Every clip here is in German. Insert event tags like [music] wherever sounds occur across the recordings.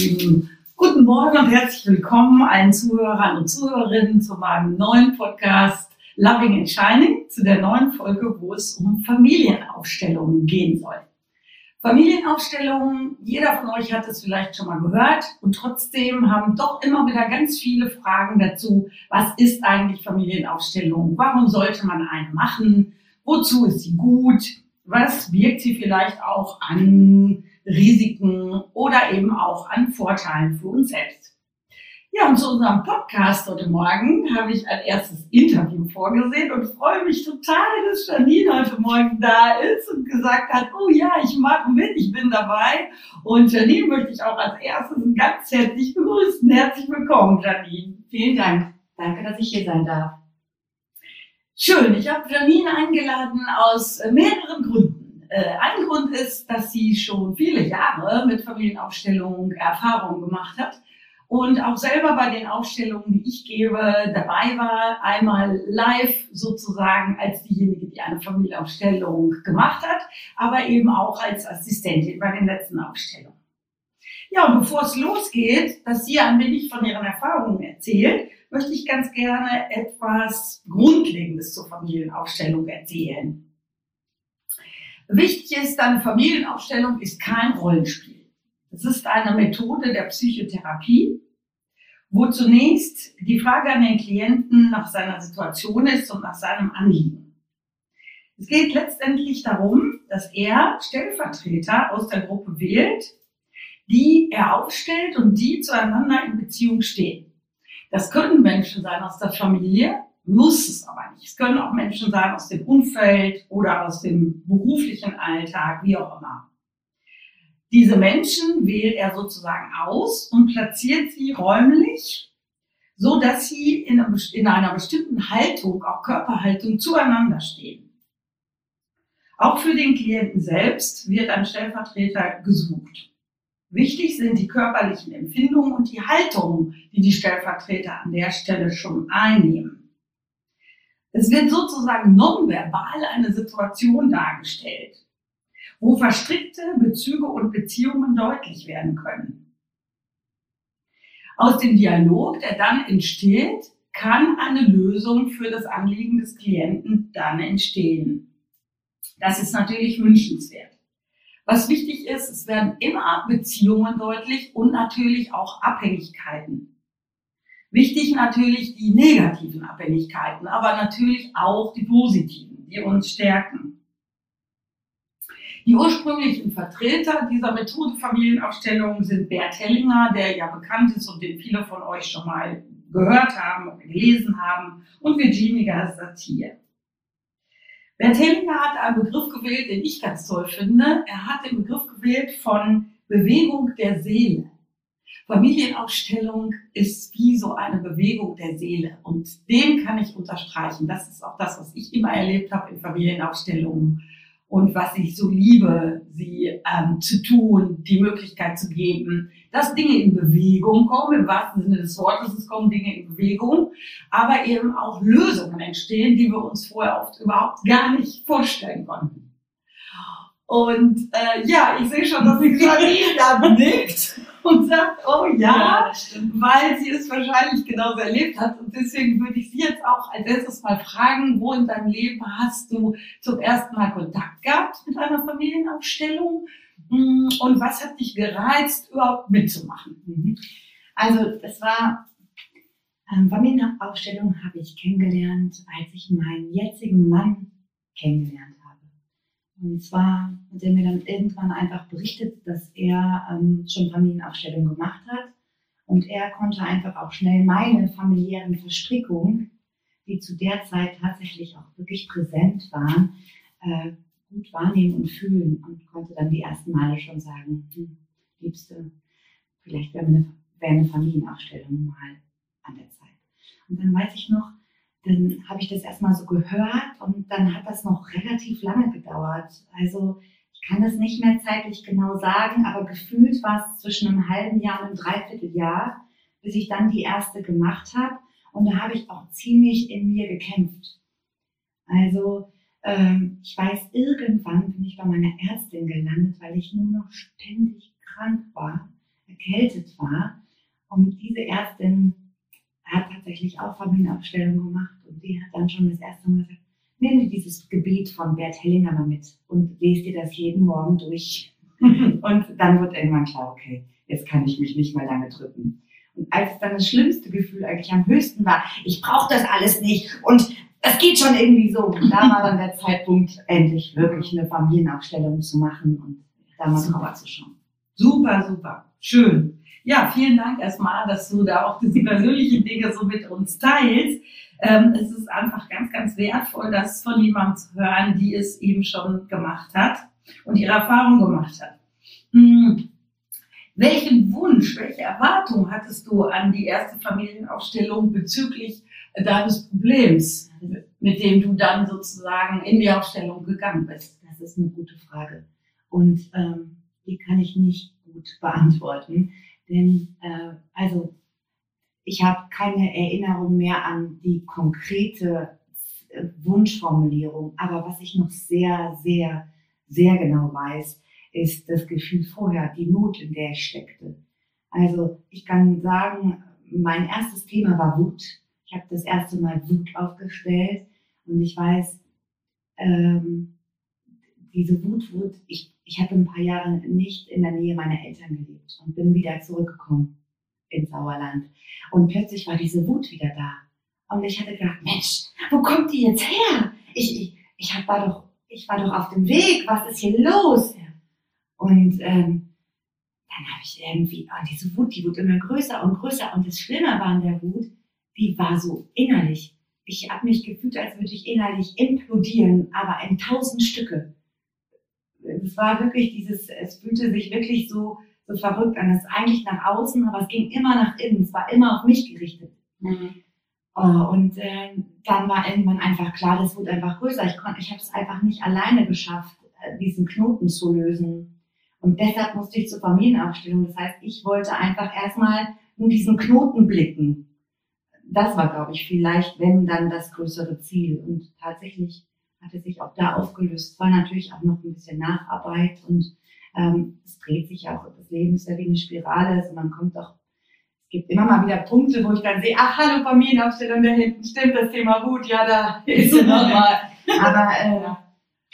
Lieben, guten Morgen und herzlich willkommen allen Zuhörern und Zuhörerinnen zu meinem neuen Podcast Loving and Shining, zu der neuen Folge, wo es um Familienaufstellungen gehen soll. Familienaufstellungen, jeder von euch hat es vielleicht schon mal gehört und trotzdem haben doch immer wieder ganz viele Fragen dazu, was ist eigentlich Familienaufstellung? Warum sollte man eine machen? Wozu ist sie gut? Was wirkt sie vielleicht auch an Risiken oder eben auch an Vorteilen für uns selbst? Ja, und zu unserem Podcast heute Morgen habe ich ein erstes Interview vorgesehen und freue mich total, dass Janine heute Morgen da ist und gesagt hat, oh ja, ich mache mit, ich bin dabei. Und Janine möchte ich auch als erstes ganz herzlich begrüßen. Herzlich willkommen, Janine. Vielen Dank. Danke, dass ich hier sein darf. Schön, ich habe Janine eingeladen aus mehreren Gründen. Äh, ein Grund ist, dass sie schon viele Jahre mit Familienaufstellungen Erfahrungen gemacht hat und auch selber bei den Aufstellungen, die ich gebe, dabei war, einmal live sozusagen als diejenige, die eine Familienaufstellung gemacht hat, aber eben auch als Assistentin bei den letzten Aufstellungen. Ja, und bevor es losgeht, dass sie ein wenig von ihren Erfahrungen erzählt, möchte ich ganz gerne etwas Grundlegendes zur Familienaufstellung erzählen. Wichtig ist, eine Familienaufstellung ist kein Rollenspiel. Es ist eine Methode der Psychotherapie, wo zunächst die Frage an den Klienten nach seiner Situation ist und nach seinem Anliegen. Es geht letztendlich darum, dass er Stellvertreter aus der Gruppe wählt, die er aufstellt und die zueinander in Beziehung stehen. Das können Menschen sein aus der Familie, muss es aber nicht. Es können auch Menschen sein aus dem Umfeld oder aus dem beruflichen Alltag, wie auch immer. Diese Menschen wählt er sozusagen aus und platziert sie räumlich, so dass sie in einer bestimmten Haltung, auch Körperhaltung, zueinander stehen. Auch für den Klienten selbst wird ein Stellvertreter gesucht. Wichtig sind die körperlichen Empfindungen und die Haltung, die die Stellvertreter an der Stelle schon einnehmen. Es wird sozusagen nonverbal eine Situation dargestellt wo verstrickte Bezüge und Beziehungen deutlich werden können. Aus dem Dialog, der dann entsteht, kann eine Lösung für das Anliegen des Klienten dann entstehen. Das ist natürlich wünschenswert. Was wichtig ist, es werden immer Beziehungen deutlich und natürlich auch Abhängigkeiten. Wichtig natürlich die negativen Abhängigkeiten, aber natürlich auch die positiven, die uns stärken. Die ursprünglichen Vertreter dieser Methode Familienaufstellung sind Bert Hellinger, der ja bekannt ist und den viele von euch schon mal gehört haben und gelesen haben, und Virginia Satir. Bert Hellinger hat einen Begriff gewählt, den ich ganz toll finde. Er hat den Begriff gewählt von Bewegung der Seele. Familienaufstellung ist wie so eine Bewegung der Seele. Und den kann ich unterstreichen. Das ist auch das, was ich immer erlebt habe in Familienaufstellungen und was ich so liebe, sie ähm, zu tun, die Möglichkeit zu geben, dass Dinge in Bewegung kommen, im wahrsten Sinne des Wortes, es kommen Dinge in Bewegung, aber eben auch Lösungen entstehen, die wir uns vorher oft überhaupt gar nicht vorstellen konnten. Und äh, ja, ich sehe schon, dass sie gerade da nickt [laughs] [laughs] und sagt, oh ja, ja weil sie es wahrscheinlich genauso erlebt hat. Und deswegen würde ich Sie jetzt auch als erstes mal fragen, wo in deinem Leben hast du zum ersten Mal Kontakt gehabt mit einer Familienaufstellung? Mm, und was hat dich gereizt, überhaupt mitzumachen? Mhm. Also es war ähm, Familienaufstellung habe ich kennengelernt, als ich meinen jetzigen Mann kennengelernt und zwar hat er mir dann irgendwann einfach berichtet, dass er ähm, schon Familienaufstellungen gemacht hat. Und er konnte einfach auch schnell meine familiären Verstrickungen, die zu der Zeit tatsächlich auch wirklich präsent waren, äh, gut wahrnehmen und fühlen und konnte dann die ersten Male schon sagen, hm, Liebste, vielleicht wäre eine, wär eine Familienaufstellung mal an der Zeit. Und dann weiß ich noch, dann habe ich das erstmal so gehört und dann hat das noch relativ lange gedauert. Also ich kann das nicht mehr zeitlich genau sagen, aber gefühlt war es zwischen einem halben Jahr und einem Dreivierteljahr, bis ich dann die erste gemacht habe. Und da habe ich auch ziemlich in mir gekämpft. Also ähm, ich weiß, irgendwann bin ich bei meiner Ärztin gelandet, weil ich nur noch ständig krank war. erkältet war. Und diese Ärztin hat tatsächlich auch Familienaufstellung gemacht und die hat dann schon das erste Mal gesagt, nimm dir dieses Gebet von Bert Hellinger mal mit und lese dir das jeden Morgen durch. [laughs] und dann wird irgendwann klar, okay, jetzt kann ich mich nicht mehr lange drücken. Und als dann das schlimmste Gefühl eigentlich am höchsten war, ich brauche das alles nicht und das geht schon irgendwie so. Und da war dann der Zeitpunkt, endlich wirklich eine Familienaufstellung zu machen und da mal drauf zu schauen. Super, super. Schön. Ja, vielen Dank erstmal, dass du da auch diese persönlichen Dinge so mit uns teilst. Ähm, es ist einfach ganz, ganz wertvoll, das von jemandem zu hören, die es eben schon gemacht hat und ihre Erfahrung gemacht hat. Hm. Welchen Wunsch, welche Erwartung hattest du an die erste Familienaufstellung bezüglich deines Problems, mit dem du dann sozusagen in die Aufstellung gegangen bist? Das ist eine gute Frage. Und ähm, die kann ich nicht gut beantworten. Denn äh, also ich habe keine Erinnerung mehr an die konkrete äh, Wunschformulierung. Aber was ich noch sehr, sehr, sehr genau weiß, ist das Gefühl vorher, die Not, in der ich steckte. Also ich kann sagen, mein erstes Thema war Wut. Ich habe das erste Mal Wut aufgestellt und ich weiß, ähm, diese Wut, Wut, ich, ich habe ein paar Jahre nicht in der Nähe meiner Eltern gelebt und bin wieder zurückgekommen ins Sauerland. Und plötzlich war diese Wut wieder da. Und ich hatte gedacht, Mensch, wo kommt die jetzt her? Ich, ich, ich hab, war, doch, ich war doch auf dem Weg, was ist hier los? Und ähm, dann habe ich irgendwie, oh, diese Wut, die wurde immer größer und größer. Und das Schlimme war an der Wut, die war so innerlich. Ich habe mich gefühlt, als würde ich innerlich implodieren, aber in tausend Stücke es war wirklich dieses, es fühlte sich wirklich so, so verrückt an. Es ist eigentlich nach außen, aber es ging immer nach innen. Es war immer auf mich gerichtet. Mhm. Oh, und äh, dann war irgendwann einfach klar, das wurde einfach größer. Ich konnte, ich habe es einfach nicht alleine geschafft, äh, diesen Knoten zu lösen. Und deshalb musste ich zur Familienaufstellung. Das heißt, ich wollte einfach erstmal nur diesen Knoten blicken. Das war, glaube ich, vielleicht, wenn dann das größere Ziel. Und tatsächlich hatte sich auch da aufgelöst. Es war natürlich auch noch ein bisschen Nacharbeit und ähm, es dreht sich auch, das Leben ist ja wie eine Spirale, also man kommt doch, es gibt immer mal wieder Punkte, wo ich dann sehe, ach, hallo Familienaufstellung, da hinten stimmt das Thema gut, ja, da [laughs] ist es nochmal. Aber äh,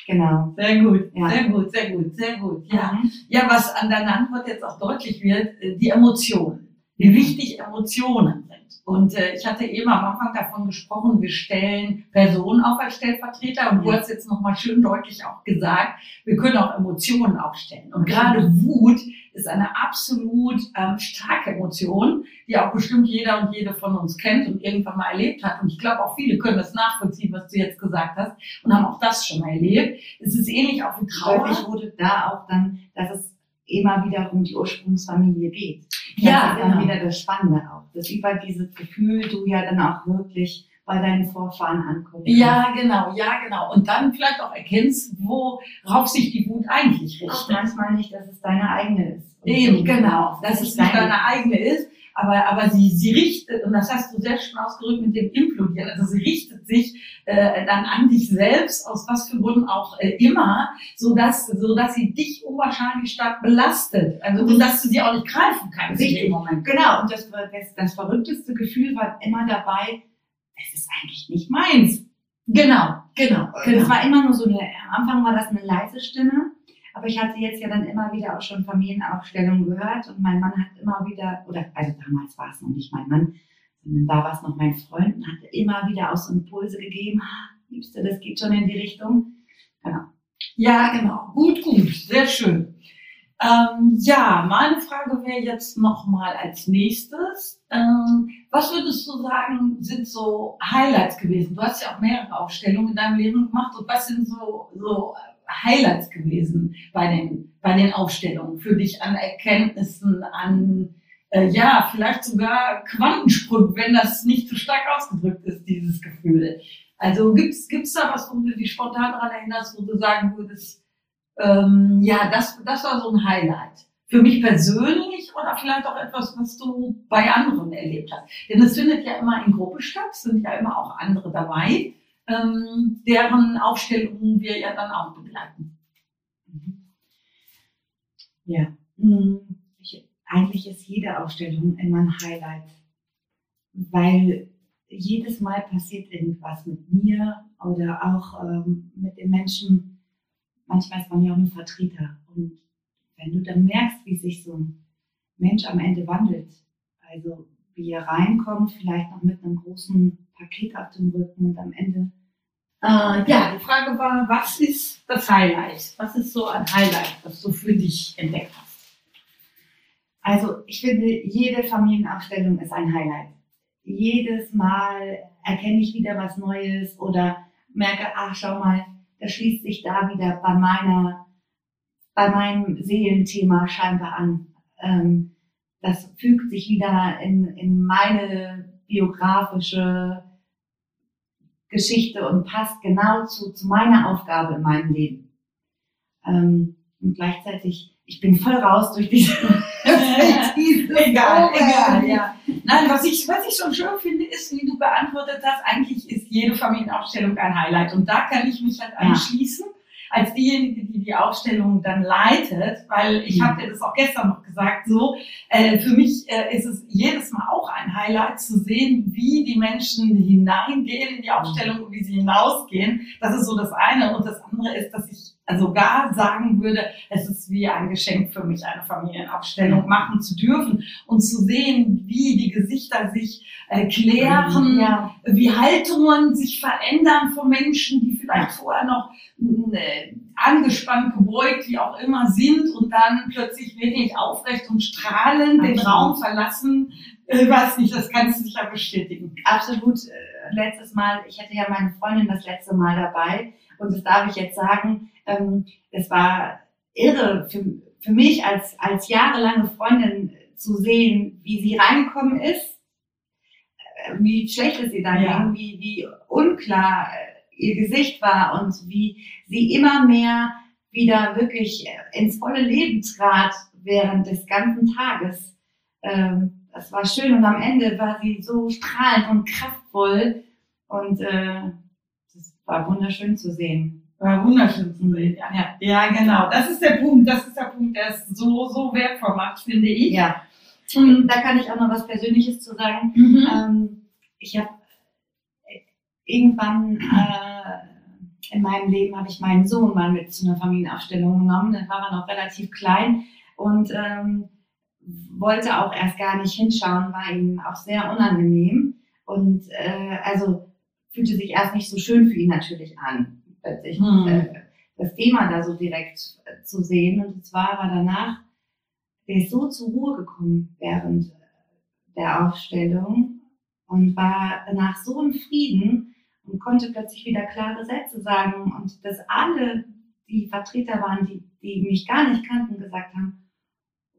Genau. Sehr gut, ja. sehr gut, sehr gut, sehr gut. Ja. Mhm. ja, was an deiner Antwort jetzt auch deutlich wird, äh, die Emotionen. Wie wichtig Emotionen sind. Und äh, ich hatte eben am Anfang davon gesprochen, wir stellen Personen auf als Stellvertreter und du hast jetzt nochmal schön deutlich auch gesagt, wir können auch Emotionen aufstellen. Und gerade Wut ist eine absolut ähm, starke Emotion, die auch bestimmt jeder und jede von uns kennt und irgendwann mal erlebt hat. Und ich glaube auch viele können das nachvollziehen, was du jetzt gesagt hast und haben auch das schon mal erlebt. Es ist ähnlich auch wie Trauer. Deutlich wurde da auch dann, dass es immer wieder um die Ursprungsfamilie geht. Das ja, ist dann genau. wieder das Spannende auch. Dass über dieses Gefühl du ja dann auch wirklich bei deinen Vorfahren ankommst. Ja, genau, ja, genau. Und dann vielleicht auch erkennst, worauf sich die Wut eigentlich richtet. Auch manchmal nicht, dass es deine eigene ist. Eben, genau, dass es nicht deine eigene ist, aber, aber sie, sie richtet, und das hast du sehr schön ausgedrückt mit dem Implodieren, also sie richtet sich äh, dann an dich selbst, aus was für Gründen auch äh, immer, so dass, so dass sie dich unwahrscheinlich stark belastet, also und dass du sie auch nicht greifen kannst dem Moment. Genau, und das, das, das verrückteste Gefühl war immer dabei, es ist eigentlich nicht meins. Genau, genau. genau. Das war immer nur so eine, am Anfang war das eine leise Stimme, aber ich hatte jetzt ja dann immer wieder auch schon Familienaufstellungen gehört und mein Mann hat immer wieder, oder also damals war es noch nicht mein Mann, sondern da war es noch mein Freund und hatte immer wieder auch so Impulse gegeben, ah, Liebste, das geht schon in die Richtung. Genau. Ja, genau. Gut, gut. Sehr schön. Ähm, ja, meine Frage wäre jetzt nochmal als nächstes. Ähm, was würdest du sagen, sind so Highlights gewesen? Du hast ja auch mehrere Aufstellungen in deinem Leben gemacht. Und was sind so, so Highlights gewesen bei den, bei den Aufstellungen für dich an Erkenntnissen, an, äh, ja, vielleicht sogar Quantensprung, wenn das nicht zu stark ausgedrückt ist, dieses Gefühl. Also gibt's, gibt's da was, wo du dich spontan daran erinnerst, wo du sagen würdest, ähm, ja, das, das war so ein Highlight. Für mich persönlich oder vielleicht auch etwas, was du bei anderen erlebt hast. Denn es findet ja immer in Gruppe statt, sind ja immer auch andere dabei ähm, deren Aufstellungen wir ja dann auch begleiten. Mhm. Ja, hm, ich eigentlich ist jede Ausstellung immer ein Highlight, weil jedes Mal passiert irgendwas mit mir oder auch ähm, mit den Menschen. Manchmal ist man ja auch nur Vertreter. Und wenn du dann merkst, wie sich so ein Mensch am Ende wandelt, also wie er reinkommt, vielleicht noch mit einem großen Paket auf dem Rücken und am Ende. Äh, ja, die Frage war, was ist das Highlight? Was ist so ein Highlight, das du für dich entdeckt hast? Also ich finde, jede Familienaufstellung ist ein Highlight. Jedes Mal erkenne ich wieder was Neues oder merke, ach schau mal, das schließt sich da wieder bei meiner, bei meinem Seelenthema scheinbar an. Ähm, das fügt sich wieder in, in meine biografische Geschichte und passt genau zu, zu meiner Aufgabe in meinem Leben. Ähm, und gleichzeitig ich bin voll raus durch diese. [laughs] egal, egal, ja. Nein, was ich, was ich schon schön finde, ist, wie du beantwortet hast, eigentlich ist jede Familienaufstellung ein Highlight. Und da kann ich mich halt anschließen. Als diejenige, die die Ausstellung dann leitet, weil ich mhm. habe dir das auch gestern noch gesagt, so, äh, für mich äh, ist es jedes Mal auch ein Highlight zu sehen, wie die Menschen hineingehen in die Ausstellung und wie sie hinausgehen. Das ist so das eine. Und das andere ist, dass ich sogar sagen würde, es ist wie ein Geschenk für mich, eine Familienaufstellung machen zu dürfen und zu sehen, wie die Gesichter sich äh, klären, ja. wie Haltungen sich verändern von Menschen, die vielleicht vorher noch äh, angespannt, gebeugt, wie auch immer sind und dann plötzlich wirklich aufrecht und strahlend den Raum verlassen. Ich weiß nicht, das kannst du sicher bestätigen. Absolut. Äh, letztes Mal, ich hatte ja meine Freundin das letzte Mal dabei und das darf ich jetzt sagen, ähm, es war irre für, für mich als, als jahrelange Freundin zu sehen, wie sie reingekommen ist, äh, wie schlecht es ihr dann ja. ging, wie, wie unklar äh, ihr Gesicht war und wie sie immer mehr wieder wirklich äh, ins volle Leben trat während des ganzen Tages. Ähm, das war schön und am Ende war sie so strahlend und kraftvoll und äh, das war wunderschön zu sehen. War wunderschön zu sehen. Ja. ja. ja, genau. Das ist der Punkt. Das ist der Punkt, der es so, so wertvoll macht, finde ich. Ja. Und da kann ich auch noch was Persönliches zu sagen. Mhm. Ähm, ich habe äh, irgendwann äh, in meinem Leben habe ich meinen Sohn mal mit zu einer Familienaufstellung genommen. Da war er noch relativ klein und ähm, wollte auch erst gar nicht hinschauen, war ihm auch sehr unangenehm und äh, also fühlte sich erst nicht so schön für ihn natürlich an plötzlich hm. äh, das Thema da so direkt äh, zu sehen. Und zwar war danach, der ist so zur Ruhe gekommen während der Aufstellung und war danach so im Frieden und konnte plötzlich wieder klare Sätze sagen und dass alle die Vertreter waren, die, die mich gar nicht kannten, gesagt haben,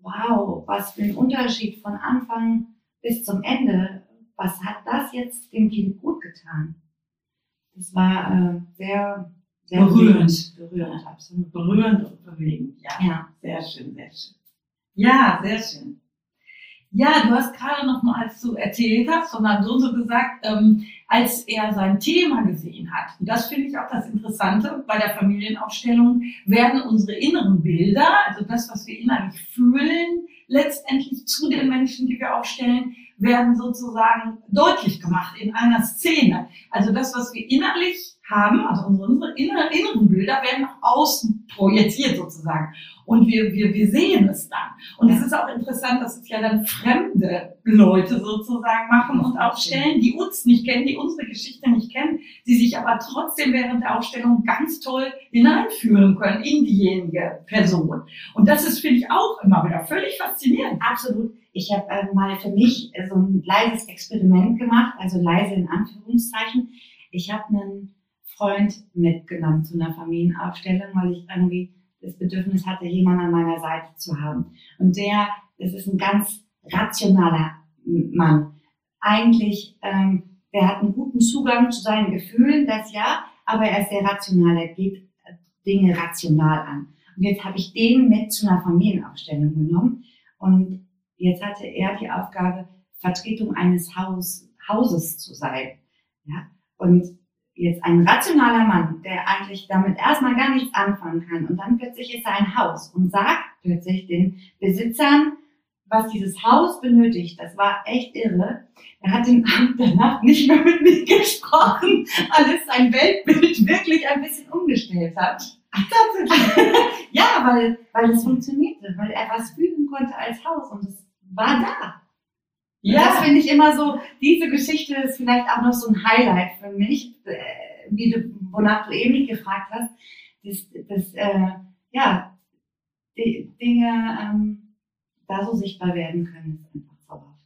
wow, was für ein Unterschied von Anfang bis zum Ende. Was hat das jetzt dem Kind gut getan? Das war äh, sehr sehr berührend. Berührend, absolut. Berührend und bewegend. Ja. ja. Sehr schön, sehr schön. Ja, sehr schön. Ja, du hast gerade noch mal, als du erzählt hast, von deinem Sohn so gesagt, ähm, als er sein Thema gesehen hat. Und das finde ich auch das Interessante. Bei der Familienaufstellung werden unsere inneren Bilder, also das, was wir innerlich fühlen, letztendlich zu den Menschen, die wir aufstellen, werden sozusagen deutlich gemacht in einer Szene. Also das, was wir innerlich haben, also unsere inneren, Bilder werden nach außen projiziert sozusagen. Und wir, wir, wir sehen es dann. Und es ist auch interessant, dass es ja dann fremde Leute sozusagen machen und aufstellen, die uns nicht kennen, die unsere Geschichte nicht kennen, die sich aber trotzdem während der Aufstellung ganz toll hineinfühlen können in diejenige Person. Und das ist, finde ich, auch immer wieder völlig faszinierend. Absolut. Ich habe äh, mal für mich so ein leises Experiment gemacht, also leise in Anführungszeichen. Ich habe einen Freund mitgenommen zu einer Familienaufstellung, weil ich irgendwie das Bedürfnis hatte, jemanden an meiner Seite zu haben. Und der, das ist ein ganz rationaler Mann. Eigentlich, ähm, der hat einen guten Zugang zu seinen Gefühlen, das ja, aber er ist sehr rational, er geht Dinge rational an. Und jetzt habe ich den mit zu einer Familienaufstellung genommen und jetzt hatte er die Aufgabe, Vertretung eines Haus, Hauses zu sein. Ja? Und jetzt ein rationaler Mann, der eigentlich damit erstmal gar nichts anfangen kann und dann plötzlich ist er ein Haus und sagt plötzlich den Besitzern, was dieses Haus benötigt, das war echt irre. Er hat den Abend danach nicht mehr mit mir gesprochen, alles sein Weltbild wirklich ein bisschen umgestellt hat. Ach, [laughs] ja, weil, weil es funktionierte, weil er was fühlen konnte als Haus und es war da. Ja. Das finde ich immer so, diese Geschichte ist vielleicht auch noch so ein Highlight für mich, äh, wie du, wonach du eben gefragt hast, dass, dass äh, ja, die Dinge ähm, da so sichtbar werden können, ist einfach zauberhaft.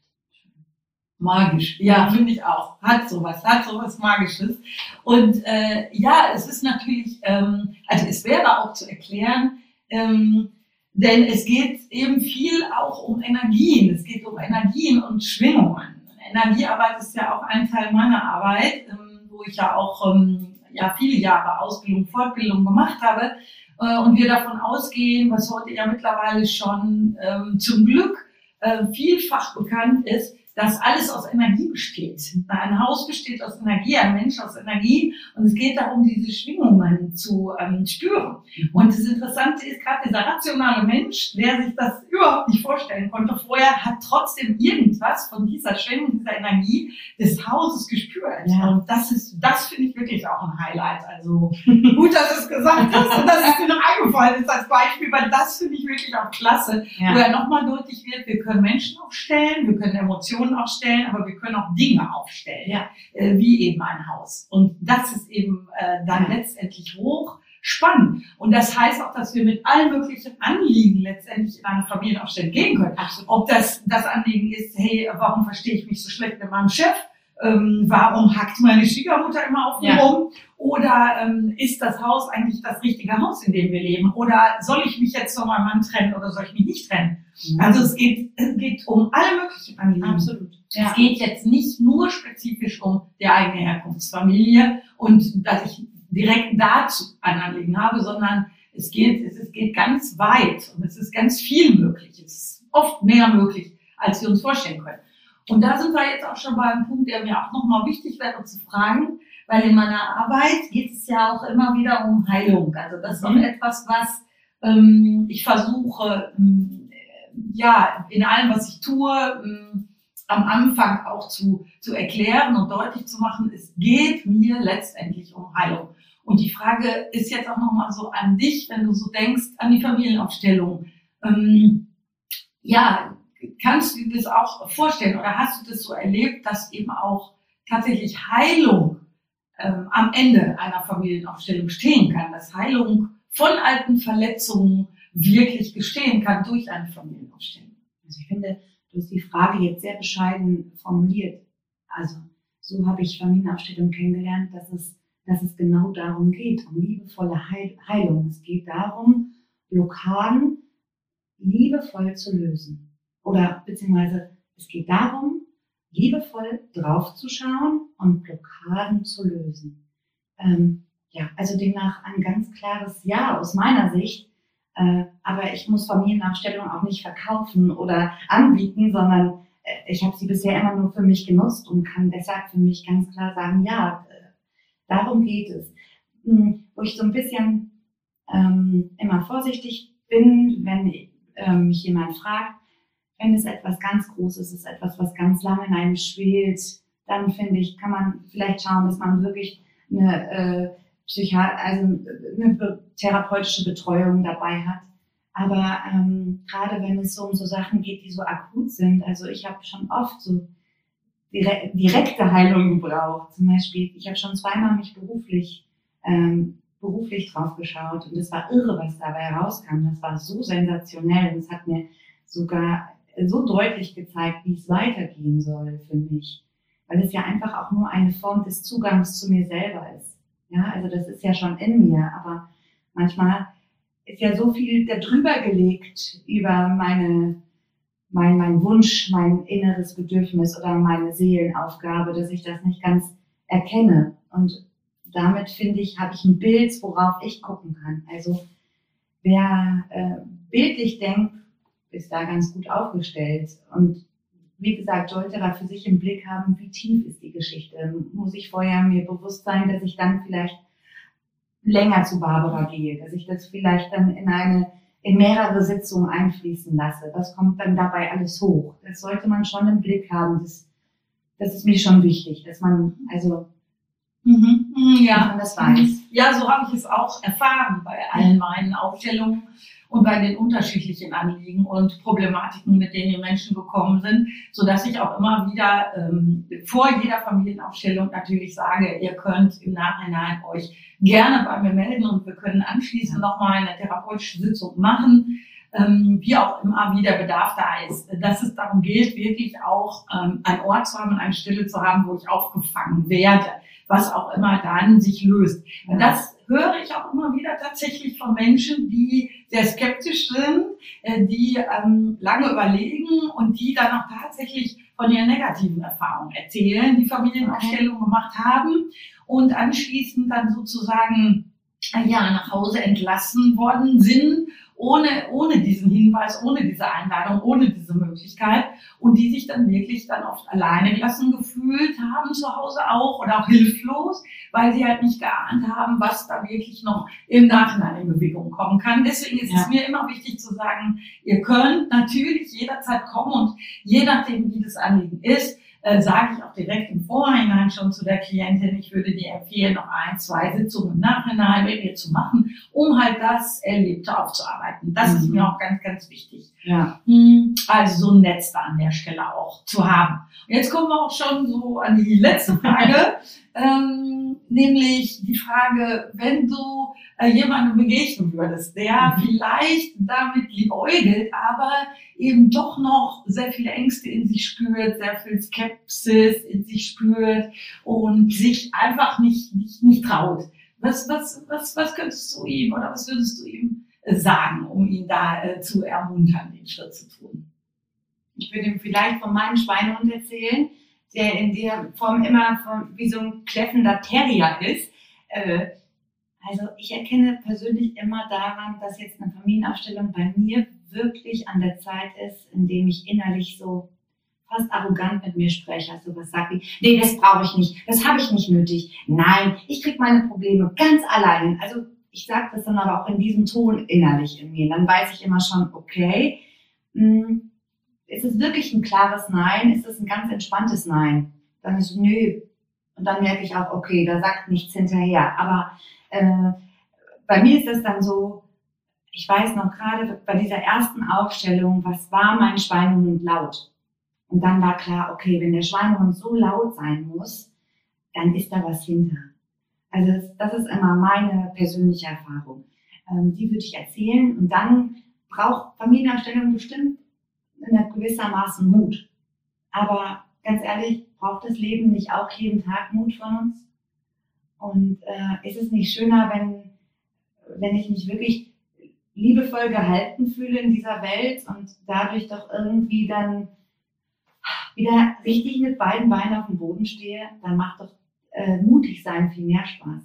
Magisch, ja, finde ich auch. Hat sowas, hat sowas Magisches. Und äh, ja, es ist natürlich, ähm, also es wäre auch zu erklären, ähm, denn es geht eben viel auch um Energien. Es geht um Energien und Schwingungen. Energiearbeit ist ja auch ein Teil meiner Arbeit, ähm, wo ich ja auch ähm, ja, viele Jahre Ausbildung, Fortbildung gemacht habe. Äh, und wir davon ausgehen, was heute ja mittlerweile schon ähm, zum Glück äh, vielfach bekannt ist, dass alles aus Energie besteht. Ein Haus besteht aus Energie, ein Mensch aus Energie und es geht darum, diese Schwingungen zu ähm, spüren. Und das Interessante ist, gerade dieser rationale Mensch, der sich das überhaupt nicht vorstellen konnte vorher, hat trotzdem irgendwas von dieser Schwingung, dieser Energie des Hauses gespürt. Ja. Und das ist, das finde ich wirklich auch ein Highlight. Also [laughs] gut, dass du es gesagt hast und dass es dir noch eingefallen ist als Beispiel, weil das finde ich wirklich auch klasse, ja. wo ja nochmal deutlich wird, wir können Menschen aufstellen, wir können Emotionen Personen aufstellen, aber wir können auch Dinge aufstellen, ja. äh, wie eben ein Haus. Und das ist eben äh, dann ja. letztendlich hoch spannend. Und das heißt auch, dass wir mit allen möglichen Anliegen letztendlich in eine Familienaufstellung gehen können. Absolut. Ob das das Anliegen ist, hey, warum verstehe ich mich so schlecht mit meinem Chef? Ähm, warum hackt meine Schwiegermutter immer auf mir ja. rum? Oder ähm, ist das Haus eigentlich das richtige Haus, in dem wir leben? Oder soll ich mich jetzt von meinem Mann trennen oder soll ich mich nicht trennen? Mhm. Also es geht, es geht um alle möglichen Anliegen. Absolut. Ja. Es geht jetzt nicht nur spezifisch um die eigene Herkunftsfamilie und dass ich direkt dazu ein Anliegen habe, sondern es geht, es geht ganz weit und es ist ganz viel möglich. Es ist oft mehr möglich, als wir uns vorstellen können. Und da sind wir jetzt auch schon bei einem Punkt, der mir auch nochmal wichtig wäre zu fragen, weil in meiner Arbeit geht es ja auch immer wieder um Heilung. Also das ist auch mhm. etwas, was ähm, ich versuche, ähm, ja, in allem, was ich tue, ähm, am Anfang auch zu, zu erklären und deutlich zu machen, es geht mir letztendlich um Heilung. Und die Frage ist jetzt auch nochmal so an dich, wenn du so denkst, an die Familienaufstellung. Ähm, ja, kannst du dir das auch vorstellen oder hast du das so erlebt, dass eben auch tatsächlich Heilung ähm, am Ende einer Familienaufstellung stehen kann, dass Heilung von alten Verletzungen wirklich gestehen kann durch eine Familienaufstellung? Also ich finde, du hast die Frage jetzt sehr bescheiden formuliert. Also so habe ich Familienaufstellung kennengelernt, dass es, dass es genau darum geht, um liebevolle Heilung. Es geht darum, Blockaden liebevoll zu lösen oder beziehungsweise es geht darum, liebevoll draufzuschauen und Blockaden zu lösen. Ähm, ja, also demnach ein ganz klares Ja aus meiner Sicht. Äh, aber ich muss Familiennachstellung auch nicht verkaufen oder anbieten, sondern äh, ich habe sie bisher immer nur für mich genutzt und kann deshalb für mich ganz klar sagen, ja, äh, darum geht es. Hm, wo ich so ein bisschen ähm, immer vorsichtig bin, wenn ähm, mich jemand fragt, wenn es etwas ganz Großes ist, etwas, was ganz lange in einem schwelt, dann finde ich, kann man vielleicht schauen, dass man wirklich eine, äh, Psychiat also eine therapeutische Betreuung dabei hat. Aber ähm, gerade wenn es so um so Sachen geht, die so akut sind, also ich habe schon oft so dire direkte Heilung gebraucht. Zum Beispiel, ich habe schon zweimal mich beruflich ähm, beruflich drauf geschaut und es war irre, was dabei herauskam. Das war so sensationell. Das hat mir sogar so deutlich gezeigt, wie es weitergehen soll für mich. Weil es ja einfach auch nur eine Form des Zugangs zu mir selber ist. Ja, also das ist ja schon in mir, aber manchmal ist ja so viel darüber gelegt über meine, mein, mein Wunsch, mein inneres Bedürfnis oder meine Seelenaufgabe, dass ich das nicht ganz erkenne. Und damit finde ich, habe ich ein Bild, worauf ich gucken kann. Also wer äh, bildlich denkt, ist da ganz gut aufgestellt. Und wie gesagt, sollte da für sich im Blick haben, wie tief ist die Geschichte. Muss ich vorher mir bewusst sein, dass ich dann vielleicht länger zu Barbara gehe, dass ich das vielleicht dann in eine in mehrere Sitzungen einfließen lasse. Was kommt dann dabei alles hoch? Das sollte man schon im Blick haben. Das, das ist mir schon wichtig, dass man, also, Mhm. Mhm, dass Ja. man das weiß. ja, so habe ich es auch erfahren bei allen meinen Aufstellungen und bei den unterschiedlichen Anliegen und Problematiken, mit denen die Menschen gekommen sind, so dass ich auch immer wieder ähm, vor jeder Familienaufstellung natürlich sage, ihr könnt im Nachhinein euch gerne bei mir melden und wir können anschließend nochmal eine therapeutische Sitzung machen, ähm, wie auch immer, wie der Bedarf da ist. Dass es darum geht, wirklich auch ähm, einen Ort zu haben und eine Stelle zu haben, wo ich aufgefangen werde, was auch immer dann sich löst. Das höre ich auch immer wieder tatsächlich von Menschen, die sehr skeptisch sind, äh, die ähm, lange überlegen und die dann auch tatsächlich von ihren negativen Erfahrungen erzählen, die Familienaufstellung gemacht haben und anschließend dann sozusagen ja, nach Hause entlassen worden sind, ohne, ohne diesen Hinweis, ohne diese Einladung, ohne diese Möglichkeit und die sich dann wirklich dann oft alleine gelassen gefühlt haben zu Hause auch oder auch hilflos, weil sie halt nicht geahnt haben, was da wirklich noch im Nachhinein in Bewegung kommen kann. Deswegen ist es Ja. mir immer wichtig zu sagen, ihr könnt natürlich jederzeit kommen und je nachdem, wie das Anliegen ist, äh, sage ich auch direkt im Vorhinein schon zu der Klientin, ich würde dir empfehlen, noch ein, zwei Sitzungen im Nachhinein mit ihr zu machen, um halt das Erlebte aufzuarbeiten. Das ist Mhm. mir auch ganz, ganz wichtig. Ja. Hm, Also so ein Netz da an der Stelle auch zu haben. Und jetzt kommen wir auch schon so an die letzte Frage, [laughs] ähm, nämlich die Frage, wenn du äh, jemandem begegnen würdest, der Mhm. vielleicht damit liebäugelt, aber eben doch noch sehr viele Ängste in sich spürt, sehr viel Skepsis in sich spürt und sich einfach nicht, nicht, nicht traut. Was, was, was, was könntest du ihm oder was würdest du ihm äh, sagen, um ihn da äh, zu ermuntern, den Schritt zu tun? Ich würde ihm vielleicht von meinem Schweinehund erzählen, der in der Form immer von, wie so ein kläffender Terrier ist. Äh, also ich erkenne persönlich immer daran, dass jetzt eine Familienaufstellung bei mir wirklich an der Zeit ist, indem ich innerlich so fast arrogant mit mir spreche, also was sag ich, nee, das brauche ich nicht, das habe ich nicht nötig, nein, ich kriege meine Probleme ganz allein. Also ich sage das dann aber auch in diesem Ton innerlich in mir. Dann weiß ich immer schon, okay, mh, ist es wirklich ein klares Nein? Ist es ein ganz entspanntes Nein? Dann ist nö. Und dann merke ich auch, okay, da sagt nichts hinterher. Aber äh, bei mir ist es dann so, ich weiß noch gerade bei dieser ersten Aufstellung, was war mein Schweinehund laut? Und dann war klar, okay, wenn der Schweinehund so laut sein muss, dann ist da was hinter. Also das, das ist immer meine persönliche Erfahrung. Ähm, die würde ich erzählen. Und dann braucht Familienaufstellung bestimmt gewissermaßen Mut. Aber ganz ehrlich, braucht das Leben nicht auch jeden Tag Mut von uns? Und äh, ist es nicht schöner, wenn, wenn ich mich wirklich liebevoll gehalten fühle in dieser Welt und dadurch doch irgendwie dann wieder richtig mit beiden Beinen auf dem Boden stehe, dann macht doch äh, mutig sein viel mehr Spaß.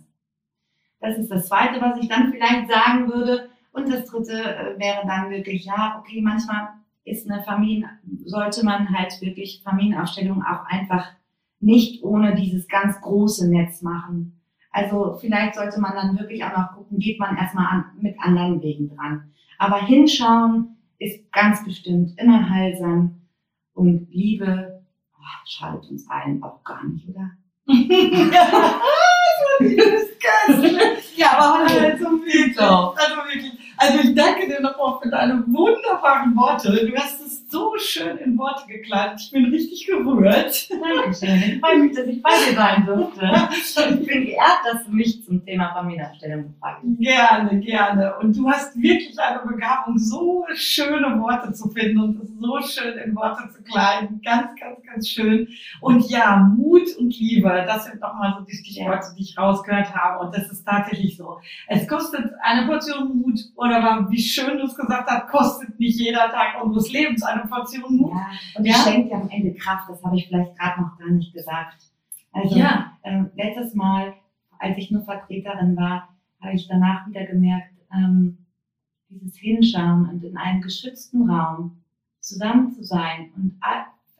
Das ist das Zweite, was ich dann vielleicht sagen würde. Und das Dritte äh, wäre dann wirklich, ja, okay, manchmal ist eine Familien, sollte man halt wirklich Familienaufstellungen auch einfach nicht ohne dieses ganz große Netz machen. Also vielleicht sollte man dann wirklich auch noch gucken, geht man erstmal an, mit anderen Wegen dran. Aber hinschauen ist ganz bestimmt immer heilsam und Liebe oh, schadet uns allen auch gar nicht, oder? [laughs] [laughs] ja, aber hallo zum Mittwoch. Also wirklich. Also ich danke dir nochmal für deine wunderbaren Worte. Du hast es so schön in Worte gekleidet. Ich bin richtig gerührt. Dankeschön. Ich freue mich, dass ich bei dir sein durfte. Ich bin geehrt, dass du mich zum Thema Familienaufstellung gefragt hast. Gerne, gerne. Und du hast wirklich eine Begabung, so schöne Worte zu finden und es so schön in Worte zu kleiden. Ganz, ganz, ganz schön. Und ja, Mut und Liebe, das sind nochmal so die Stichworte, die ich rausgehört habe. Und das ist tatsächlich so. Es kostet eine Portion Mut, oder wie schön du es gesagt hast, kostet nicht jeder Tag unseres Lebens eine Portion Mut. Ja, und Ja. es schenkt ja am Ende Kraft, das habe ich vielleicht gerade noch gar nicht gesagt. Also Ja. ähm, letztes Mal, als ich nur Vertreterin war, habe ich danach wieder gemerkt, ähm, dieses Hinschauen und in einem geschützten Raum zusammen zu sein und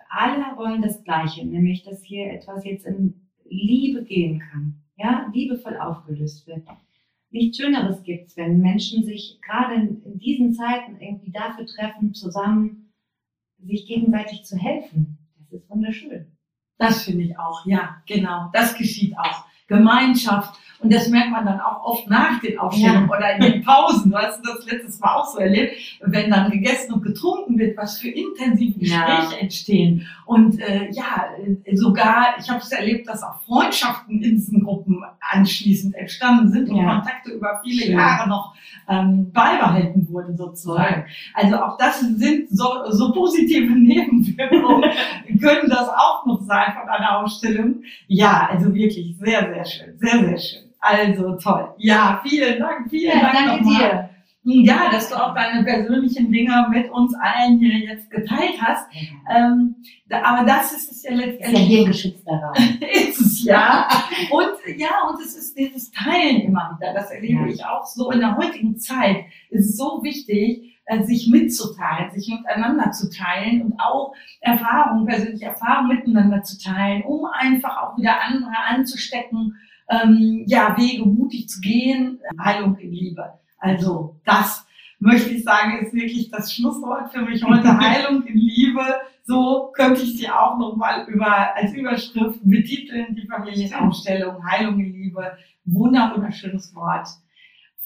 alle wollen das Gleiche, nämlich dass hier etwas jetzt in Liebe gehen kann, ja, liebevoll aufgelöst wird. nichts Schöneres gibt, wenn Menschen sich gerade in, in diesen Zeiten irgendwie dafür treffen, zusammen sich gegenseitig zu helfen. Das ist wunderschön. Das finde ich auch, ja, genau. Das geschieht auch. Gemeinschaft. Und das merkt man dann auch oft nach den Aufstellungen ja. oder in den Pausen. Du hast das letztes Mal auch so erlebt, wenn dann gegessen und getrunken wird, was für intensive Gespräche ja. entstehen. Und äh, ja, sogar, ich habe es erlebt, dass auch Freundschaften in diesen Gruppen anschließend entstanden sind und ja. Kontakte über viele Schön. Jahre noch ähm, beibehalten wurden sozusagen. Also auch das sind so, so positive [laughs] Nebenwirkungen, können das auch noch sein von einer Ausstellung. Ja, also wirklich sehr, sehr schön, sehr, sehr schön. Also toll. Ja, vielen Dank, vielen ja, Dank danke nochmal. dir. Ja, dass du auch deine persönlichen Dinge mit uns allen hier jetzt geteilt hast. Ähm, aber das ist es ja letztendlich. Ist ja hier ein geschützter Raum. [laughs] ist es ja. Und ja, und es ist dieses Teilen immer wieder. Das erlebe ja. ich auch so in der heutigen Zeit. Es ist so wichtig, sich mitzuteilen, sich miteinander zu teilen und auch Erfahrungen, persönliche Erfahrungen miteinander zu teilen, um einfach auch wieder andere anzustecken ähm, ja, Wege mutig zu gehen, Heilung in Liebe. Also das möchte ich sagen, ist wirklich das Schlusswort für mich heute. [laughs] Heilung in Liebe. So könnte ich sie auch nochmal über, als Überschrift betiteln, die Familienausstellung Heilung in Liebe. Wunder, wunderschönes Wort.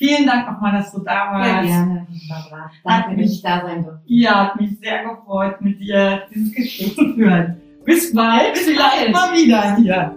Vielen Dank nochmal, dass du da warst. Sehr gerne, Barbara. Danke, dass ich da sein durfte. Ja, hat mich sehr gefreut, mit dir dieses Gespräch zu führen. Bis bald, Bis vielleicht bald. mal wieder hier.